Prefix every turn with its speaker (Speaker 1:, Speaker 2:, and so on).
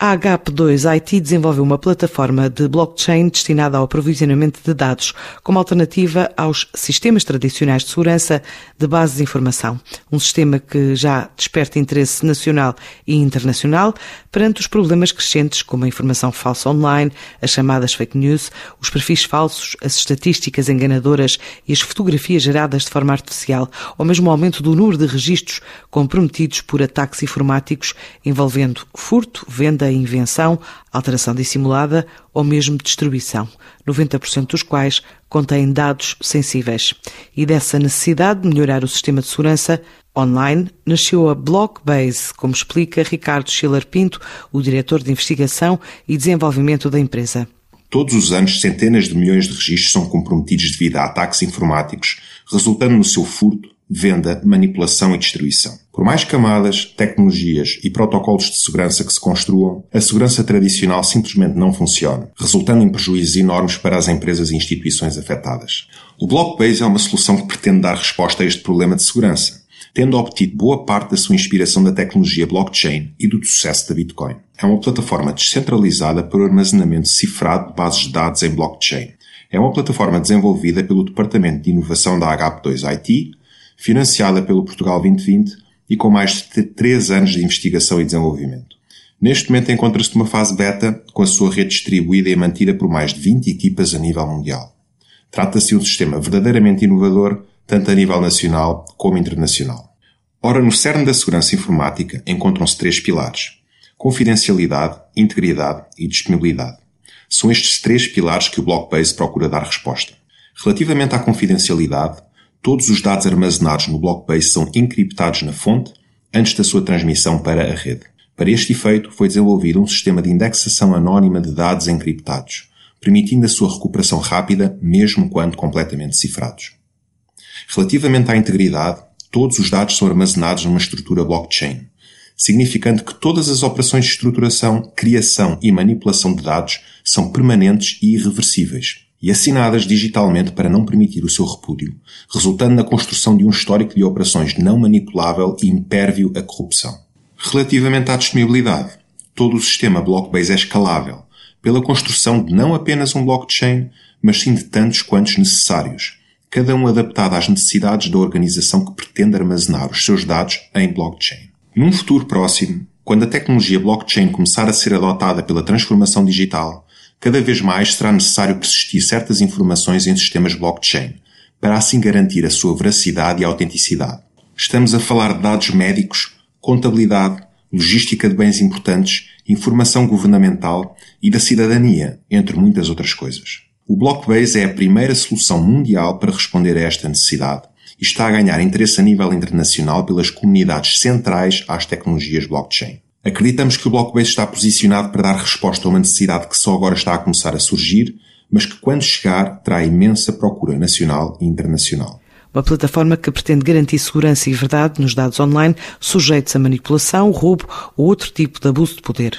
Speaker 1: A HP2 IT desenvolveu uma plataforma de blockchain destinada ao aprovisionamento de dados, como alternativa aos sistemas tradicionais de segurança de bases de informação. Um sistema que já desperta interesse nacional e internacional perante os problemas crescentes como a informação falsa online, as chamadas fake news, os perfis falsos, as estatísticas enganadoras e as fotografias geradas de forma artificial, ou mesmo o aumento do número de registros comprometidos por ataques informáticos envolvendo furto, venda invenção, alteração dissimulada ou mesmo destruição, 90% dos quais contêm dados sensíveis. E dessa necessidade de melhorar o sistema de segurança online nasceu a Blockbase, como explica Ricardo Schiller Pinto, o diretor de investigação e desenvolvimento da empresa.
Speaker 2: Todos os anos, centenas de milhões de registros são comprometidos devido a ataques informáticos, resultando no seu furto, venda, manipulação e destruição. Por mais camadas, tecnologias e protocolos de segurança que se construam, a segurança tradicional simplesmente não funciona, resultando em prejuízos enormes para as empresas e instituições afetadas. O Blockbase é uma solução que pretende dar resposta a este problema de segurança, tendo obtido boa parte da sua inspiração da tecnologia blockchain e do sucesso da Bitcoin. É uma plataforma descentralizada para o armazenamento cifrado de bases de dados em blockchain. É uma plataforma desenvolvida pelo Departamento de Inovação da HP2IT, financiada pelo Portugal 2020 e com mais de 3 anos de investigação e desenvolvimento. Neste momento encontra-se numa fase beta, com a sua rede distribuída e mantida por mais de 20 equipas a nível mundial. Trata-se de um sistema verdadeiramente inovador, tanto a nível nacional como internacional. Ora, no cerne da segurança informática encontram-se três pilares: confidencialidade, integridade e disponibilidade. São estes três pilares que o Blockbase procura dar resposta. Relativamente à confidencialidade, Todos os dados armazenados no Blockbase são encriptados na fonte antes da sua transmissão para a rede. Para este efeito, foi desenvolvido um sistema de indexação anónima de dados encriptados, permitindo a sua recuperação rápida, mesmo quando completamente cifrados. Relativamente à integridade, todos os dados são armazenados numa estrutura blockchain, significando que todas as operações de estruturação, criação e manipulação de dados são permanentes e irreversíveis e assinadas digitalmente para não permitir o seu repúdio, resultando na construção de um histórico de operações não manipulável e impérvio à corrupção. Relativamente à disponibilidade, todo o sistema Blockbase é escalável, pela construção de não apenas um blockchain, mas sim de tantos quantos necessários, cada um adaptado às necessidades da organização que pretende armazenar os seus dados em blockchain. Num futuro próximo, quando a tecnologia blockchain começar a ser adotada pela transformação digital, cada vez mais será necessário persistir certas informações em sistemas blockchain, para assim garantir a sua veracidade e autenticidade. Estamos a falar de dados médicos, contabilidade, logística de bens importantes, informação governamental e da cidadania, entre muitas outras coisas. O Blockbase é a primeira solução mundial para responder a esta necessidade e está a ganhar interesse a nível internacional pelas comunidades centrais às tecnologias blockchain. Acreditamos que o Blockbase está posicionado para dar resposta a uma necessidade que só agora está a começar a surgir, mas que quando chegar terá imensa procura nacional e internacional.
Speaker 1: Uma plataforma que pretende garantir segurança e verdade nos dados online sujeitos a manipulação, roubo ou outro tipo de abuso de poder.